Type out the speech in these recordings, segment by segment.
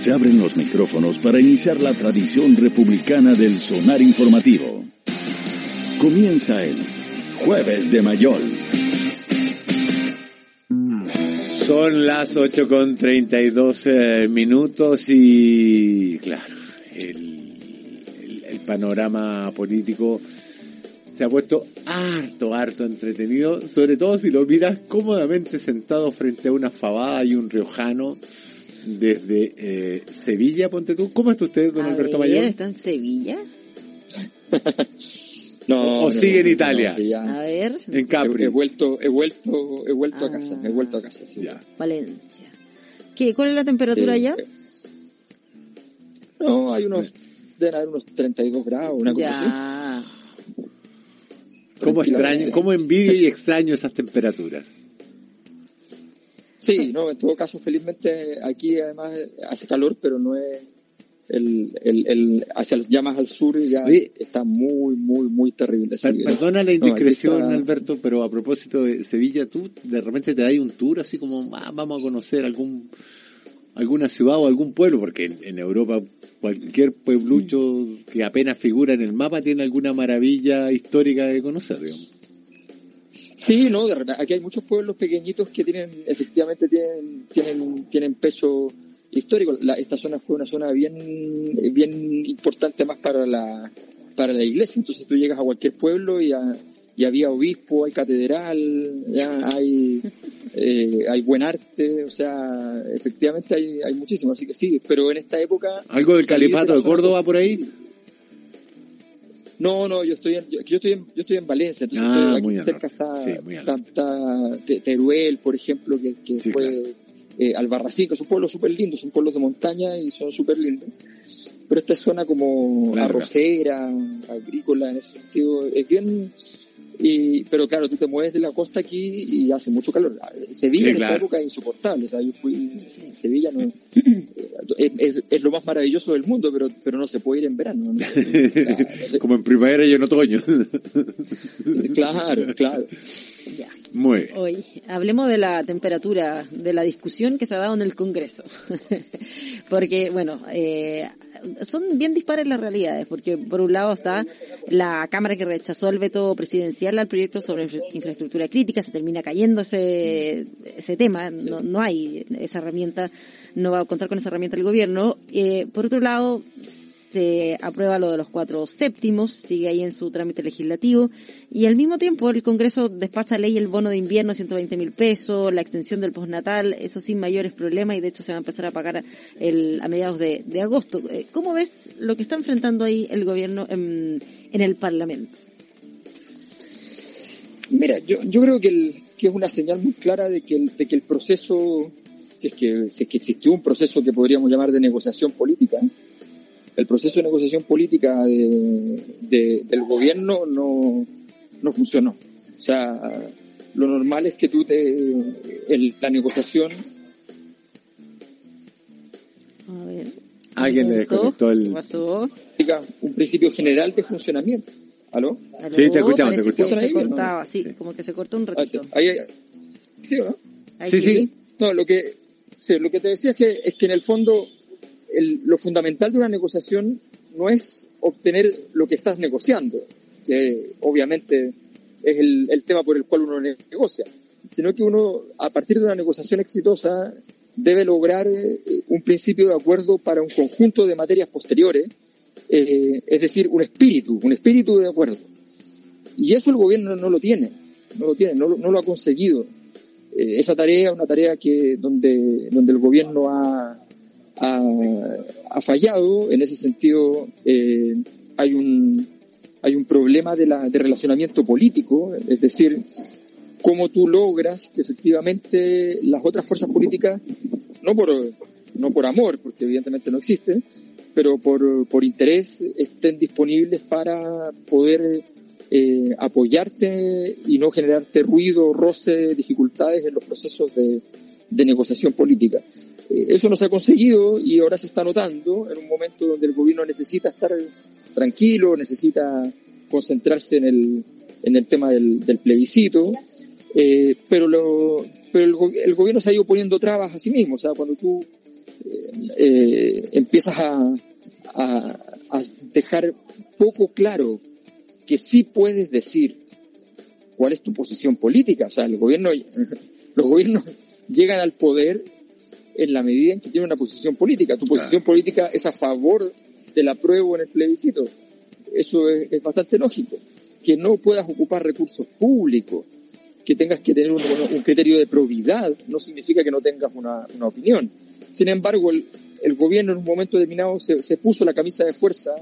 Se abren los micrófonos para iniciar la tradición republicana del sonar informativo. Comienza el Jueves de Mayol. Son las 8 con 32 eh, minutos y claro, el, el, el panorama político se ha puesto harto, harto entretenido, sobre todo si lo miras cómodamente sentado frente a una fabada y un riojano desde eh, Sevilla, ponte tú. ¿Cómo está usted, don A Alberto ver, Mayor? ¿Está en Sevilla? O- o sigue en Italia. sí, ya. A ver, En Capri. He, he vuelto, he vuelto, he vuelto a Ah. casa, he vuelto a casa, sí. Ya. Valencia. ¿Qué, ¿Cuál es la temperatura Sí. allá? No, hay unos, deben haber unos 32 grados, una cosa así. Ya. ¿Cómo extraño, cómo envidio y extraño esas temperaturas? Sí, no, en todo caso, felizmente aquí además hace calor, pero no es el, el, el hacia ya más al sur ya Oye. está muy, muy, muy terrible. Per- Perdona la no, indiscreción, está- Alberto, pero a propósito de Sevilla, tú de repente te das un tour así como, ah, vamos a conocer algún alguna ciudad o algún pueblo, porque en, en Europa cualquier pueblucho que apenas figura en el mapa tiene alguna maravilla histórica de conocer, digamos. Sí, no, de repente, aquí hay muchos pueblos pequeñitos que tienen, efectivamente tienen, tienen, tienen peso histórico. La- esta zona fue una zona bien, bien importante más para la, para la iglesia. Entonces tú llegas a cualquier pueblo y, a- y había obispo, hay catedral, ya hay, eh, hay buen arte, o sea, efectivamente hay, hay muchísimo. Así que sí, pero en esta época. ¿Algo del califato de Córdoba por ahí? No, no, yo estoy en, yo, yo estoy en, yo estoy en Valencia, Ah, estoy aquí cerca está, Sí, está, está Teruel, por ejemplo, que, que Sí, fue claro. eh, Albarracín, que son pueblos súper lindos, son pueblos de montaña y son súper lindos. Pero esta zona como arrocera, agrícola, en ese sentido, es bien... Y, pero claro, tú te mueves de la costa aquí y hace mucho calor. Sevilla Sí, en claro. esta época es insoportable. O sea, yo fui Sevilla, no, es, es- es lo más maravilloso del mundo, pero, pero no se puede ir en verano. ¿no? como en primavera y en otoño. Claro, claro. Ya. Muy bien. Hoy hablemos de la temperatura, de la discusión que se ha dado en el Congreso. porque, bueno, eh, son bien dispares las realidades, porque por un lado está la Cámara que rechazó el veto presidencial al proyecto sobre infra- infraestructura crítica, se termina cayendo ese, ese tema, no, no hay esa herramienta, no va a contar con esa herramienta el gobierno. Eh, por otro lado, se aprueba lo de los cuatro séptimos, sigue ahí en su trámite legislativo, y al mismo tiempo el Congreso despacha ley el bono de invierno, 120 mil pesos, la extensión del postnatal, eso sin mayores problemas, y de hecho se va a empezar a pagar el, a mediados de, de agosto. Eh, ¿Cómo ves lo que está enfrentando ahí el gobierno en, en el Parlamento? Mira, yo, yo creo que, que es una señal muy clara de que el, de que el proceso, si es que, si es que existió un proceso que podríamos llamar de negociación política, el proceso de negociación política de, de- del gobierno no, no funcionó. O sea, lo normal es que tú te, el- la negociación A ver. Alguien le desconectó el... ¿Qué pasó? implica un principio general de funcionamiento. ¿Aló? ¿Aló? Sí, te escuchamos, te Parece que escuchamos. Se cortaba, sí, como que se cortó un Ah, ratito. ahí- ahí- ¿Sí o no? Ahí Sí, sí. No, lo que, sí, lo que te decía es que, es que en el fondo lo fundamental de una negociación no es obtener lo que estás negociando, que obviamente es el, tema por el cual uno ne- negocia, sino que uno, a partir de una negociación exitosa, debe lograr eh, un principio de acuerdo para un conjunto de materias posteriores, eh, es decir, un espíritu, un espíritu de acuerdo. Y eso el gobierno no lo tiene, no lo tiene, no lo ha conseguido. Eh, esa tarea, una tarea que donde, donde el gobierno ha, ha, fallado, en ese sentido eh, hay un hay un problema de, la, de relacionamiento político, es decir, cómo tú logras que efectivamente las otras fuerzas políticas, no por, no por amor, porque evidentemente no existe, pero por, por interés estén disponibles para poder eh, apoyarte y no generarte ruido, roce, dificultades en los procesos de, de negociación política. Eh, eso no se ha conseguido y ahora se está notando en un momento donde el gobierno necesita estar tranquilo, necesita concentrarse en el, en el tema del, del plebiscito, eh, pero, lo, pero el, gobierno se ha ido poniendo trabas a sí mismo. O sea, cuando tú eh, empiezas a, a, a dejar poco claro que sí puedes decir cuál es tu posición política. O sea, el gobierno, los gobiernos llegan al poder en la medida en que tienen una posición política. Tu posición claro. política es a favor del apruebo en el plebiscito. Eso es, es, bastante lógico. Que no puedas ocupar recursos públicos, que tengas que tener un, un criterio de probidad, no significa que no tengas una, una opinión. Sin embargo, el, el, gobierno en un momento determinado se, se puso la camisa de fuerza,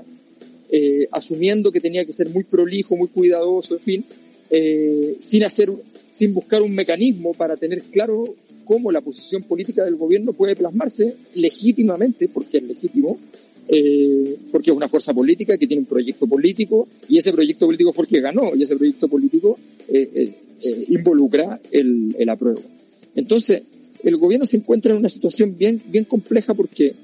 eh, asumiendo que tenía que ser muy prolijo, muy cuidadoso, en fin, eh, sin hacer, sin buscar un mecanismo para tener claro cómo la posición política del gobierno puede plasmarse legítimamente, porque es legítimo, eh, porque es una fuerza política que tiene un proyecto político y ese proyecto político fue el que ganó y ese proyecto político eh, eh, eh involucra el, el, apruebo. Entonces, el gobierno se encuentra en una situación bien, bien compleja porque,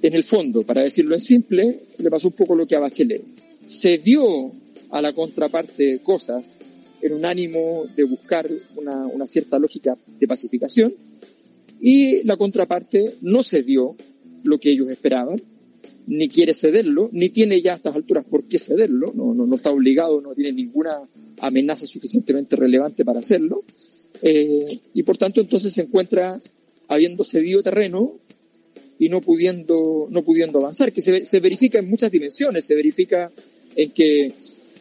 en el fondo, para decirlo en simple, le pasó un poco lo que a Bachelet. Se dio a la contraparte cosas en un ánimo de buscar una, una cierta lógica de pacificación. Y la contraparte no se dio lo que ellos esperaban, ni quiere cederlo, ni tiene ya a estas alturas por qué cederlo, no, no, no está obligado, no tiene ninguna amenaza suficientemente relevante para hacerlo, eh, y por tanto entonces se encuentra habiendo cedido terreno y no pudiendo, no pudiendo avanzar, que se, se verifica en muchas dimensiones, se verifica en que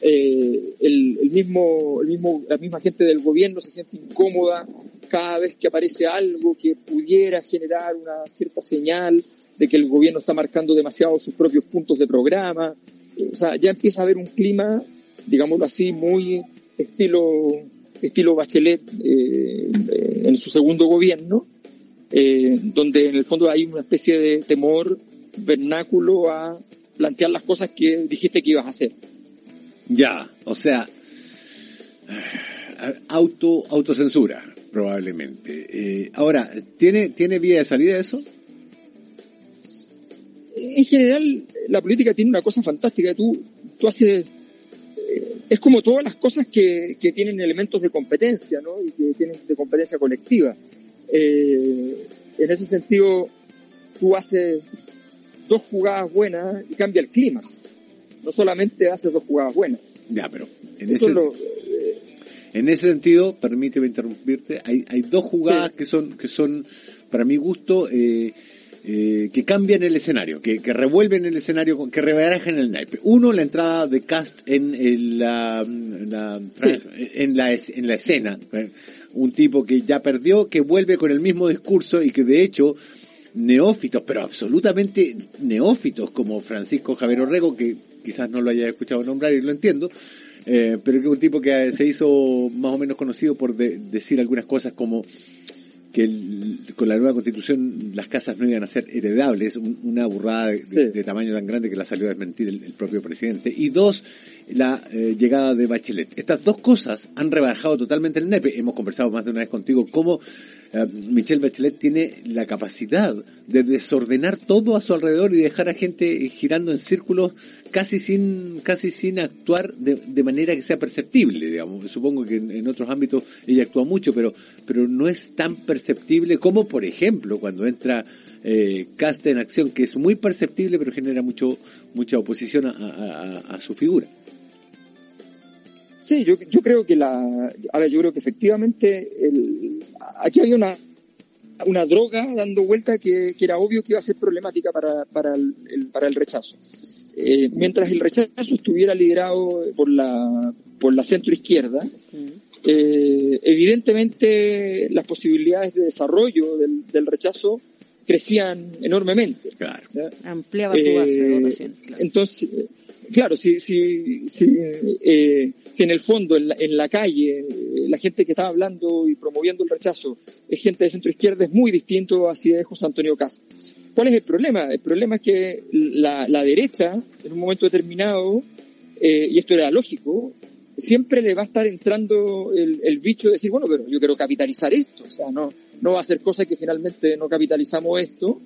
eh, el, el, mismo, el mismo, la misma gente del gobierno se siente incómoda cada vez que aparece algo que pudiera generar una cierta señal de que el gobierno está marcando demasiado sus propios puntos de programa. O sea, ya empieza a haber un clima, digámoslo así, muy estilo, estilo Bachelet eh, en su segundo gobierno, eh, donde en el fondo hay una especie de temor vernáculo a plantear las cosas que dijiste que ibas a hacer. Ya, o sea, auto, autocensura, probablemente. Eh, ahora, ¿tiene, ¿tiene vía de salida eso? En general, la política tiene una cosa fantástica. Tú, tú haces, eh, es como todas las cosas que, que, tienen elementos de competencia, ¿no? Y que tienen de competencia colectiva. Eh, en ese sentido, tú haces dos jugadas buenas y cambia el clima no solamente hace dos jugadas buenas. Ya, pero en Eso ese, lo, eh, en ese sentido, permíteme interrumpirte, hay, hay dos jugadas sí. que son, que son, para mi gusto, eh, eh, que cambian el escenario, que, que revuelven el escenario, que rebarajan el naipe. Uno, la entrada de Cast en, en la, la sí. en, la, en la escena. Un tipo que ya perdió, que vuelve con el mismo discurso y que de hecho neófitos, pero absolutamente neófitos, como Francisco Javier Orrego, que quizás no lo haya escuchado nombrar y lo entiendo, eh, pero que es un tipo que se hizo más o menos conocido por de, decir algunas cosas como que el, con la nueva constitución las casas no iban a ser heredables, un, una burrada de, sí. de, de, tamaño tan grande que la salió a desmentir el, el propio presidente. Y dos, la eh, llegada de Bachelet. Estas dos cosas han rebajado totalmente el nepe. Hemos conversado más de una vez contigo cómo uh, Michelle Bachelet tiene la capacidad de desordenar todo a su alrededor y dejar a gente girando en círculos casi sin casi sin actuar de, de manera que sea perceptible, digamos. Supongo que en, otros ámbitos ella actúa mucho, pero pero no es tan perceptible como, por ejemplo, cuando entra eh, Casta en acción, que es muy perceptible, pero genera mucho mucha oposición a su figura. Sí, yo, yo creo que la, a ver, yo creo que efectivamente el, aquí había una, una droga dando vuelta que, que, era obvio que iba a ser problemática para, para, el, el para el rechazo. Eh, mientras el rechazo estuviera liderado por la, por la centro izquierda, eh, evidentemente las posibilidades de desarrollo del, del rechazo crecían enormemente. Claro. Ampliaba su base de votación. Entonces, claro, si, si, si, eh, si en el fondo, en la, en la calle, eh, la gente que estaba hablando y promoviendo el rechazo es gente de centro izquierda, es muy distinto a si es José Antonio Cas. ¿Cuál es el problema? El problema es que la, derecha, en un momento determinado, eh, y esto era lógico, siempre le va a estar entrando el, bicho de decir, bueno, pero yo quiero capitalizar esto, o sea, no, no va a ser cosa que finalmente no capitalizamos esto,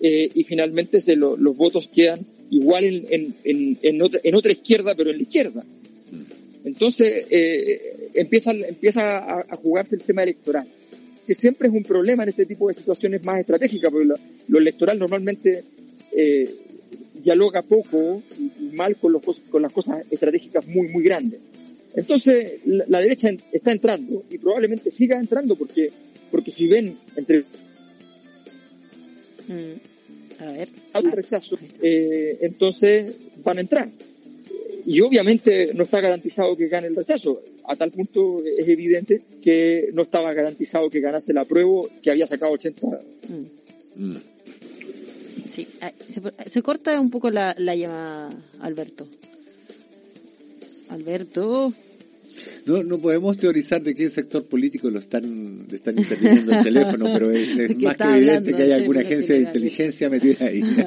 y finalmente se lo, los votos quedan igual en, en, en, en, otra, en otra izquierda, pero en la izquierda. Entonces, eh, empieza, empieza a, a, jugarse el tema electoral, que siempre es un problema en este tipo de situaciones más estratégicas, porque lo, lo electoral normalmente eh, dialoga poco y mal con, los, con las cosas estratégicas muy, muy grandes. Entonces, la, la, derecha está entrando y probablemente siga entrando porque, porque si ven entre mm, a ver, rechazo, eh, entonces van a entrar. Y obviamente no está garantizado que gane el rechazo. A tal punto es evidente que no estaba garantizado que ganase el apruebo, que había sacado 80. Mm. Mm. Sí, se, se, corta un poco la, la llamada, Alberto. Alberto. No, no podemos teorizar de qué sector político lo están, le están interviniendo el teléfono, pero es, es más que evidente que hay alguna agencia de inteligencia metida ahí.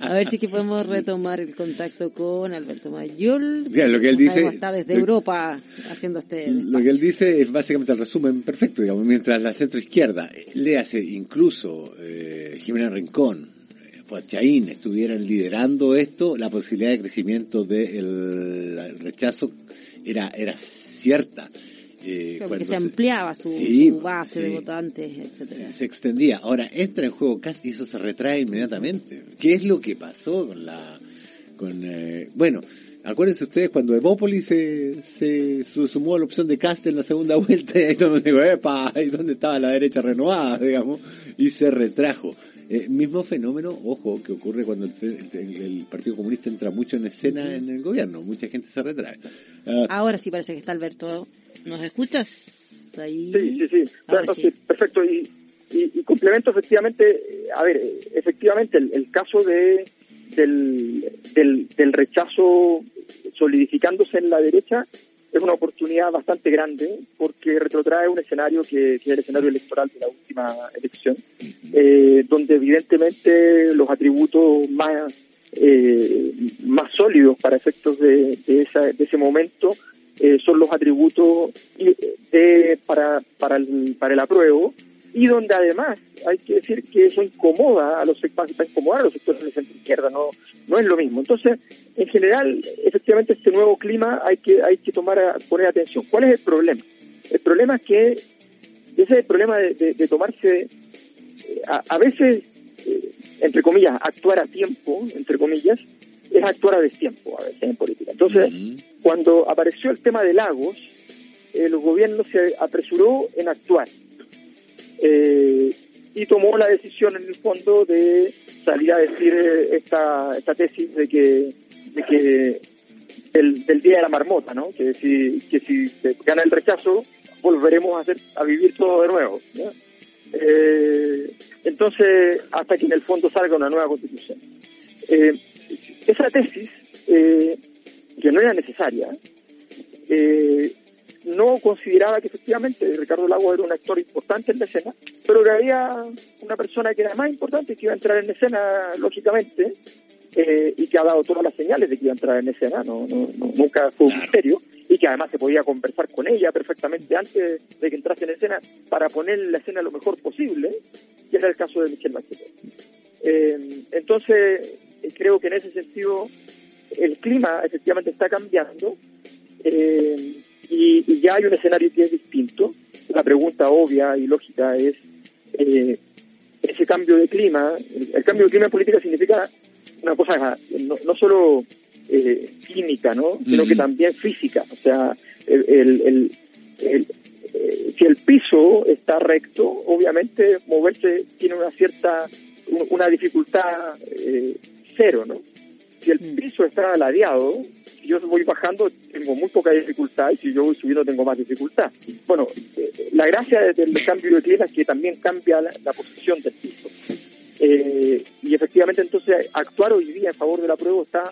A ver si que podemos retomar el contacto con Alberto Mayol. Ya, lo que él dice. Está desde lo, Europa haciendo este. Lo que él dice es básicamente el resumen perfecto, digamos, mientras la centro izquierda, le hace incluso eh, Jimena Rincón, Chaín estuvieran liderando esto, la posibilidad de crecimiento del de rechazo era, era cierta. Eh, porque se ampliaba su, sí, su base sí, de votantes, etcétera. Se, se, extendía. Ahora entra en juego casi y eso se retrae inmediatamente. ¿Qué es lo que pasó con la, con, eh, bueno, acuérdense ustedes cuando Evópolis se, se sumó a la opción de Cast en la segunda vuelta y ahí donde digo, epa, ahí donde estaba la derecha renovada, digamos, y se retrajo. Eh, mismo fenómeno, ojo, que ocurre cuando el, el, el, Partido Comunista entra mucho en escena en el gobierno, mucha gente se retrae. Uh, Ahora sí parece que está Alberto. ¿Nos escuchas? Ahí? Sí, sí, sí. Bueno, sí. sí. perfecto. Y, y, y, complemento efectivamente, a ver, efectivamente el, el caso de del, del, del rechazo solidificándose en la derecha es una oportunidad bastante grande porque retrotrae un escenario que, que es el escenario electoral de la última elección, eh, donde evidentemente los atributos más, eh, más sólidos para efectos de, esa, de ese momento eh, son los atributos de, para, para, el, para el apruebo y donde además hay que decir que eso incomoda a los sectores, incomodar a los sectores de centro izquierda, no, no es lo mismo. Entonces, en general, efectivamente este nuevo clima hay que, hay que tomar a, poner atención. ¿Cuál es el problema? El problema es que ese es el problema de, de, de tomarse, a, a veces, eh, entre comillas, actuar a tiempo, entre comillas, es actuar a destiempo a veces en política. Entonces, uh -huh. cuando apareció el tema de Lagos, el gobierno se apresuró en actuar eh, y tomó la decisión en el fondo de salir a decir esta, esta tesis de que, de que el, del día de la marmota, ¿no? Que si, que si se gana el rechazo, volveremos a hacer, a vivir todo de nuevo. Eh, entonces, hasta que en el fondo salga una nueva constitución. Eh, esa tesis, eh, que no era necesaria, eh, no consideraba que efectivamente Ricardo Lago era un actor importante en la escena, pero que había una persona que era más importante y que iba a entrar en escena, lógicamente, eh, y que ha dado todas las señales de que iba a entrar en escena, no, no, no nunca fue un misterio, y que además se podía conversar con ella perfectamente antes de que entrase en escena para poner la escena lo mejor posible, que era el caso de Michelle Bachelet. Eh, entonces, creo que en ese sentido el clima efectivamente está cambiando. Eh, y, y, ya hay un escenario que es distinto. La pregunta obvia y lógica es eh, ese cambio de clima. El, cambio de clima en política significa una cosa no, no solo eh, química, ¿no? Sino mm. que también física. O sea, el, el, el eh, si el piso está recto, obviamente moverse tiene una cierta una dificultad eh, cero, ¿no? Si el piso está ladeado, yo voy bajando tengo muy poca dificultad y si yo voy subiendo tengo más dificultad. Bueno, eh, la gracia del cambio de clima es que también cambia la, posición del piso. Eh, y efectivamente entonces actuar hoy día a favor de la prueba está,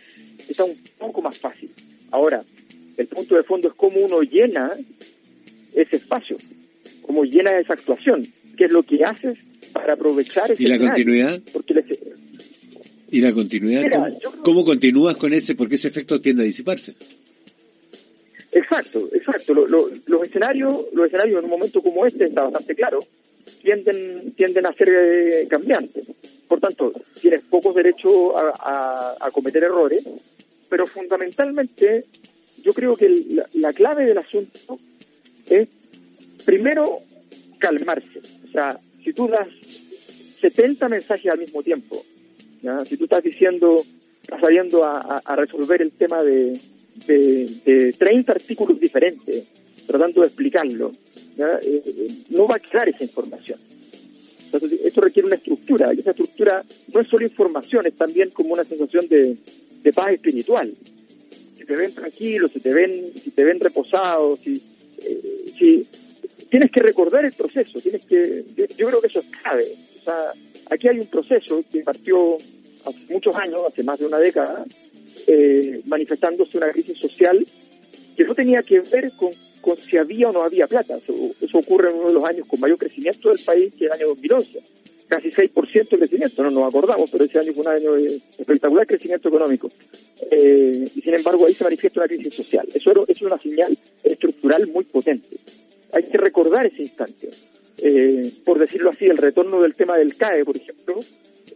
está un poco más fácil. Ahora, el punto de fondo es cómo uno llena ese espacio, cómo llena esa actuación, qué es lo que haces para aprovechar ese ¿Y la continuidad? Porque ¿Y la continuidad? ¿Cómo, continúas con ese? Porque ese efecto tiende a disiparse. Exacto, exacto. los escenarios, los escenarios en un momento como este está bastante claro, tienden, tienden a ser eh, cambiantes. Por tanto, tienes pocos derechos a, cometer errores, pero fundamentalmente yo creo que la, clave del asunto es primero calmarse. O sea, si tú das 70 mensajes al mismo tiempo si tú estás diciendo, estás saliendo a, resolver el tema de, de, 30 artículos diferentes, tratando de explicarlo, eh, no va a quedar esa información. Entonces, esto requiere una estructura, y esa estructura no es solo información, es también como una sensación de, paz espiritual. Si te ven tranquilos, si te ven, si te ven reposados, si, eh, si tienes que recordar el proceso, tienes que, yo creo que eso es clave. O sea, Aquí hay un proceso que partió hace muchos años, hace más de una década, eh, manifestándose una crisis social que no tenía que ver con, si había o no había plata. Eso, ocurre en uno de los años con mayor crecimiento del país, que el año 2011. Casi 6% de crecimiento, no nos acordamos, pero ese año fue un año de espectacular crecimiento económico. Eh, y sin embargo ahí se manifiesta una crisis social. Eso, es una señal estructural muy potente. Hay que recordar ese instante eh, por decirlo así, el retorno del tema del CAE, por ejemplo,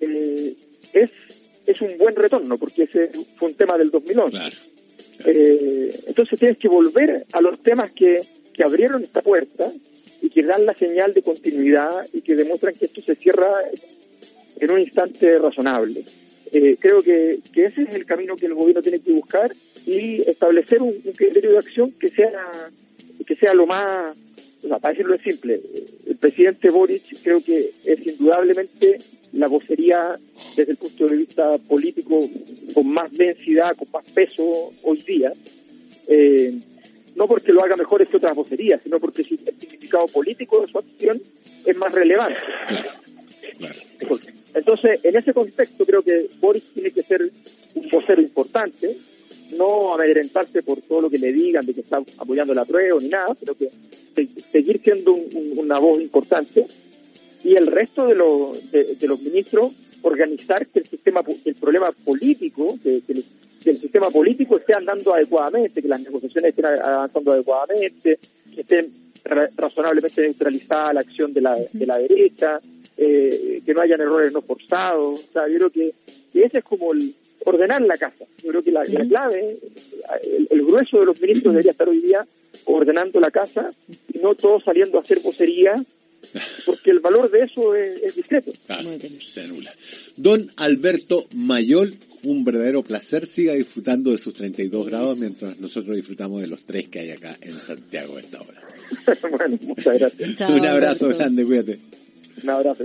eh, es, es un buen retorno, porque ese fue un tema del 2011. Eh, entonces tienes que volver a los temas que, que abrieron esta puerta y que dan la señal de continuidad y que demuestran que esto se cierra en un instante razonable. Eh, creo que, que, ese es el camino que el gobierno tiene que buscar y establecer un, un criterio de acción que sea que sea lo más para decirlo simple, el presidente Boric creo que es indudablemente la vocería desde el punto de vista político con más densidad, con más peso hoy día. Eh, no porque lo haga mejor que otras vocerías, sino porque el significado político de su acción es más relevante. Entonces, en ese contexto creo que Boris tiene que ser un vocero importante, no amedrentarse por todo lo que le digan de que está apoyando la prueba ni nada, sino que seguir siendo una voz importante y el resto de, los de, los ministros organizar que el sistema el problema político que, el, sistema político esté andando adecuadamente que las negociaciones estén avanzando adecuadamente que esté razonablemente neutralizada la acción de la, de la derecha eh, que no hayan errores no forzados. O sea yo creo que, ese es como el ordenar la casa. Yo creo que la, clave el, el grueso de los ministros debería estar hoy día ordenando la casa y no todo saliendo a hacer vocería, porque el valor de eso es, discreto. Don Alberto Mayol, un verdadero placer. Siga disfrutando de sus 32 grados mientras nosotros disfrutamos de los tres que hay acá en Santiago a esta hora. bueno, muchas gracias. un abrazo grande, cuídate. Un abrazo.